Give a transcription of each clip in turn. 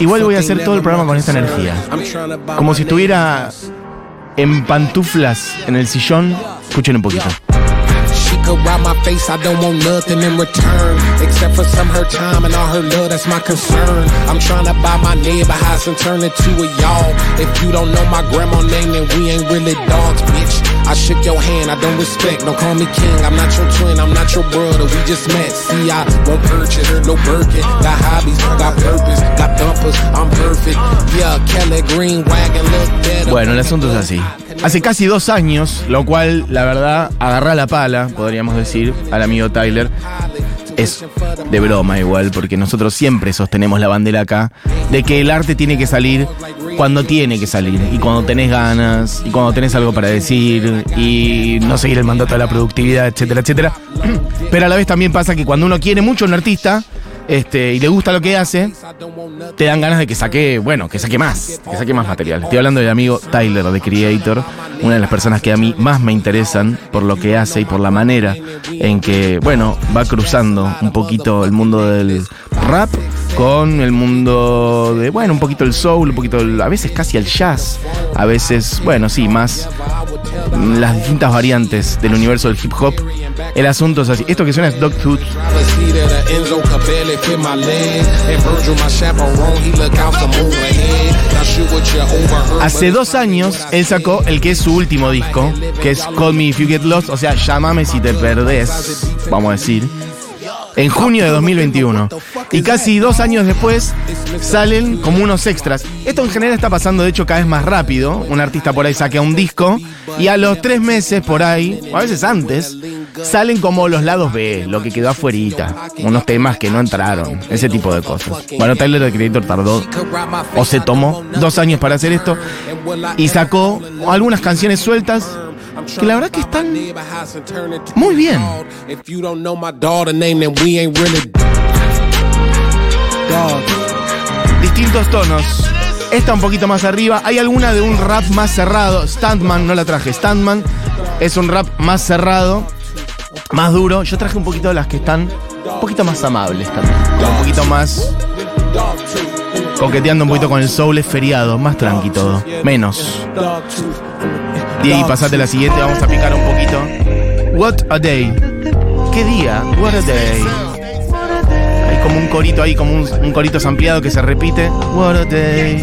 Igual voy a hacer todo el programa con esta energía. Como si estuviera en pantuflas en el sillón. Escuchen un poquito. She could ride my face, I don't want nothing in return. Except for some her time and all her love, that's my concern. I'm trying to buy my neighbor house and turn it to a y'all. If you don't know my grandma name, then we ain't really dogs, bitch. I shook your hand, I don't respect, don't call me king. I'm not your twin, I'm not your brother, we just met. See, I won't purchase no Birkin. Got hobbies, got purpose, got dumpers, I'm perfect. Yeah, Kelly Green wagon look better. Bueno, el asunto es así. Hace casi dos años, lo cual, la verdad, agarra la pala, podríamos decir, al amigo Tyler. Es de broma igual, porque nosotros siempre sostenemos la bandera acá de que el arte tiene que salir cuando tiene que salir, y cuando tenés ganas, y cuando tenés algo para decir, y no seguir el mandato de la productividad, etcétera, etcétera. Pero a la vez también pasa que cuando uno quiere mucho a un artista, este, y le gusta lo que hace, te dan ganas de que saque, bueno, que saque más, que saque más material. Estoy hablando del amigo Tyler de Creator, una de las personas que a mí más me interesan por lo que hace y por la manera en que, bueno, va cruzando un poquito el mundo del rap con el mundo de, bueno, un poquito el soul, un poquito, a veces casi el jazz, a veces, bueno, sí, más las distintas variantes del universo del hip hop. El asunto es así. Esto que suena es Dog Tooth. Hace dos años él sacó el que es su último disco, que es Call Me If You Get Lost, o sea, llámame si te perdés, vamos a decir en junio de 2021. Y casi dos años después salen como unos extras. Esto en general está pasando de hecho cada vez más rápido. Un artista por ahí saca un disco y a los tres meses por ahí, o a veces antes, salen como los lados B, lo que quedó afuerita. Unos temas que no entraron, ese tipo de cosas. Bueno, Tyler de Creator tardó o se tomó dos años para hacer esto y sacó algunas canciones sueltas que la verdad que están muy bien. Distintos tonos. Esta un poquito más arriba. Hay alguna de un rap más cerrado. Standman, no la traje. Standman es un rap más cerrado, más duro. Yo traje un poquito de las que están un poquito más amables también. Un poquito más coqueteando un poquito con el soul es feriado, más tranqui todo. Menos. Y pasate la siguiente, vamos a picar un poquito. What a day. ¿Qué día? What a day. Hay como un corito ahí, como un, un corito ampliado que se repite. What a day.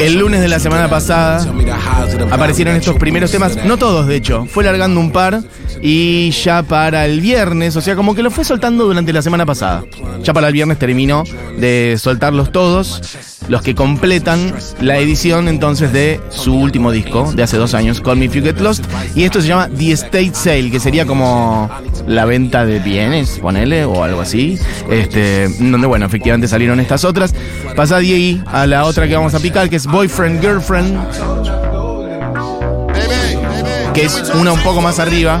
El lunes de la semana pasada aparecieron estos primeros temas, no todos de hecho, fue largando un par y ya para el viernes, o sea, como que lo fue soltando durante la semana pasada. Ya para el viernes terminó de soltarlos todos, los que completan la edición entonces de su último disco de hace dos años, Call Me If You Get Lost, y esto se llama The Estate Sale, que sería como la venta de bienes, ponele, o algo así, este, donde bueno, efectivamente salieron estas otras. Pasa de ahí a la otra que vamos a picar, que es Boyfriend, Girlfriend que es una un poco más arriba,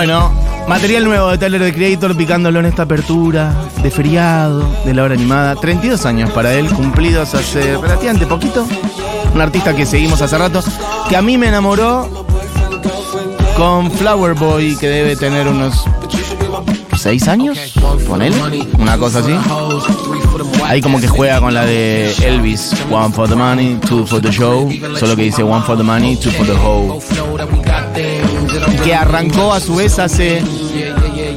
Bueno, material nuevo de Tyler the Creator picándolo en esta apertura de feriado de la hora animada. 32 años para él, cumplidos hace relativamente poquito. Un artista que seguimos hace rato, que a mí me enamoró con Flower Boy, que debe tener unos 6 años, con él, una cosa así. Ahí como que juega con la de Elvis, One for the money, two for the show, solo que dice One for the money, two for the hoe. Que arrancó a su vez hace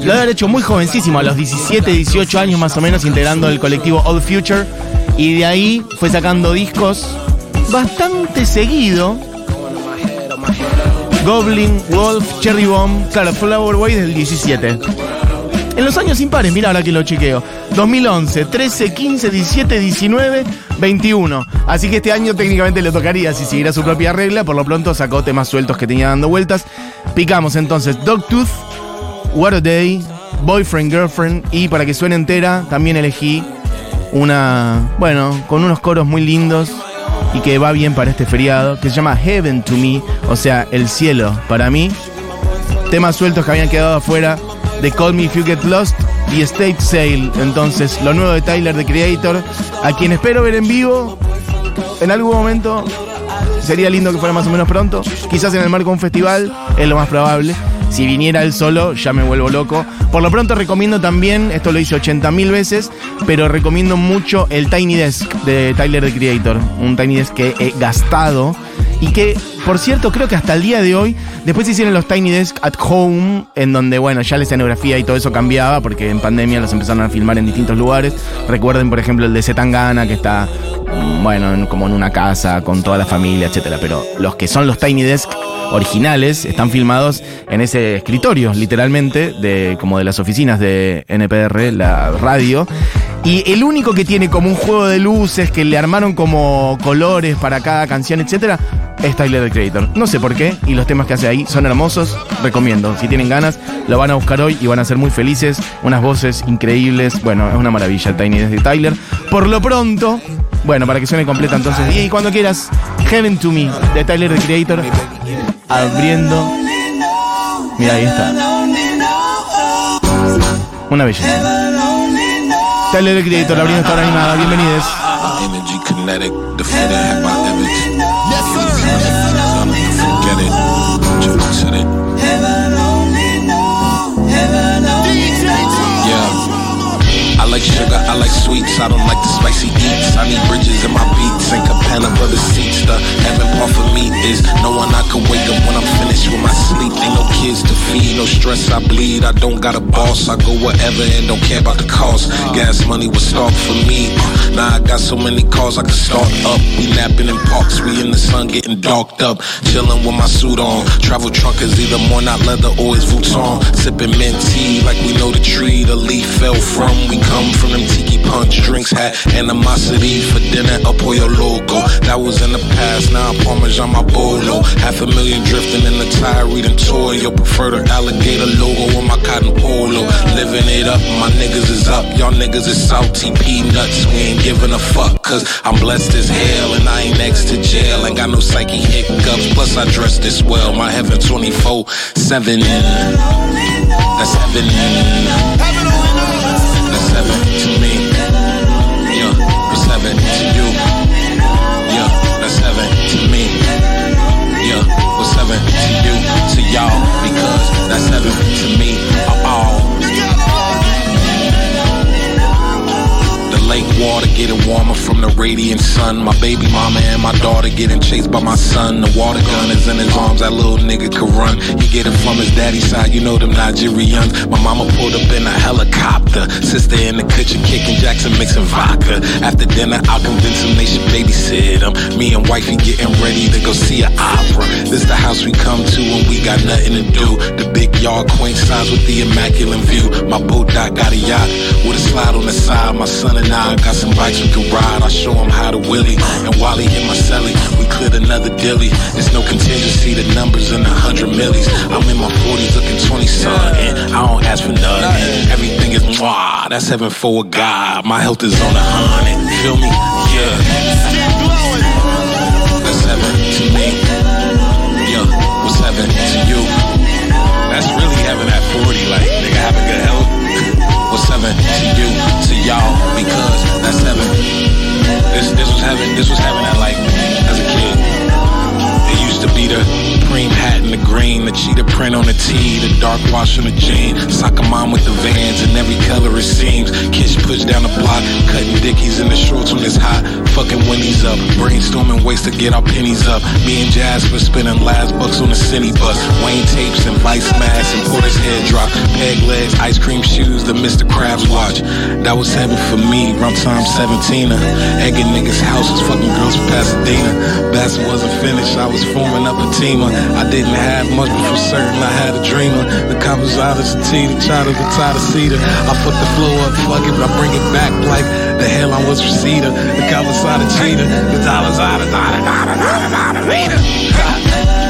lo debe haber hecho muy jovencísimo, a los 17, 18 años más o menos, integrando el colectivo Old Future. Y de ahí fue sacando discos bastante seguido. Goblin, Wolf, Cherry Bomb, claro, Flower Boy del 17. En los años impares, mira ahora que lo chequeo. 2011, 13, 15, 17, 19, 21. Así que este año técnicamente le tocaría si siguiera su propia regla. Por lo pronto sacó temas sueltos que tenía dando vueltas. Picamos entonces Dogtooth, What a Day, Boyfriend, Girlfriend y para que suene entera también elegí una, bueno, con unos coros muy lindos y que va bien para este feriado, que se llama Heaven to Me, o sea, el cielo para mí. Temas sueltos que habían quedado afuera de Call Me If You Get Lost y State Sale. Entonces, lo nuevo de Tyler, The Creator, a quien espero ver en vivo en algún momento. Sería lindo que fuera más o menos pronto. Quizás en el marco de un festival, es lo más probable. Si viniera él solo, ya me vuelvo loco. Por lo pronto recomiendo también, esto lo hice 80 mil veces, pero recomiendo mucho el Tiny Desk de Tyler the Creator. Un Tiny Desk que he gastado y que, por cierto, creo que hasta el día de hoy, después se hicieron los Tiny Desk at Home, en donde, bueno, ya la escenografía y todo eso cambiaba, porque en pandemia los empezaron a filmar en distintos lugares. Recuerden, por ejemplo, el de Zetangana, que está, mm, bueno, como en una casa, con toda la familia, etcétera. Pero los que son los Tiny Desk originales están filmados en ese escritorio, literalmente, de, como de las oficinas de NPR, la radio. Y el único que tiene como un juego de luces que le armaron como colores para cada canción, etcétera, es Tyler the Creator. No sé por qué, y los temas que hace ahí son hermosos. Recomiendo. Si tienen ganas, lo van a buscar hoy y van a ser muy felices. Unas voces increíbles. Bueno, es una maravilla Tiny de Tyler. Por lo pronto, bueno, para que suene completa entonces. Y cuando quieras, Heaven to Me de Tyler the Creator. Abriendo. Mira, ahí está. Una belleza. Tyler the Creator abriendo esta hora animada. Bienvenidos. Sweets, I don't like the spicy eats. I need bridges in my beats and Cabana for the seats. The heaven part for me is knowing I can wake up when I'm finished with my sleep. Ain't no kids to feed, no stress, I bleed. I don't got a boss, I go wherever and don't care about the cost. Gas money was stock for me. Now I got so many cars I can start up. We napping in parks, we in the sun getting darked up. Chilling with my suit on. Travel trunk is either more not leather or it's Vuitton. Sipping mint tea like we know the tree the leaf fell from. We come from them tiki punch drinks, had animosity for dinner, up for your logo. That was in the past, now I'm Parmesan my bolo. Half a million drifting in the tire, reading toy. Your preferred alligator logo on my cotton polo. Living it up, my niggas is up, y'all niggas is salty peanuts. We ain't giving a fuck, cause I'm blessed as hell, and I ain't next to jail. Ain't got no psyche hiccups, plus I dress this well. My heaven 24 7. That's from the radiant sun. My baby mama and my daughter getting chased by my son. The water gun is in his arms, that little nigga can run. He get it from his daddy's side, you know them Nigerians. My mama pulled up in a helicopter. Sister in the kitchen kicking Jackson mixing vodka. After dinner, I'll convince him they should babysit him. Me and wifey getting ready to go see an opera. This the house we come to when we got nothing to do. The big yard, quaint size with the immaculate view. My boat dock got a yacht with a slide on the side. My son and I got some bikes we can ride. I show him how to willy. And while he in my celly, we cleared another dilly. There's no contingency, the numbers in a hundred millies. I'm in my 40s looking 20 something. I don't ask for nothing. Everything is mwah. That's heaven for a God. My health is on a hundred. Feel me? Yeah. That's heaven to me. Yeah. What's heaven to you? That's really heaven at 40. Like, nigga, having good health. What's heaven to you, to y'all? Because that's heaven. This this was heaven. This was heaven at like the print on the tee, the dark wash on the jean. Soccer mom with the vans and every color it seems. Kids push down the block, cutting dickies in the shorts when it's hot. Fucking Winnie's up, brainstorming ways to get our pennies up. Me and Jasper spending last bucks on the city bus. Wayne tapes and vice masks and Porter's head drop. Peg legs, ice cream shoes, the Mr. Krabs watch. That was heaven for me, rum time 17 Egging niggas' houses, fucking girls from Pasadena. Bassett wasn't finished, I was forming up a team. I didn't have much, but for certain I had a dreamer. The composites, the tea, the child the the cedar. I fuck the flow up, fuck it, but I bring it back like the hell I was cedar. The of cheetah, the dollars out of, out of, out of, out of, out of,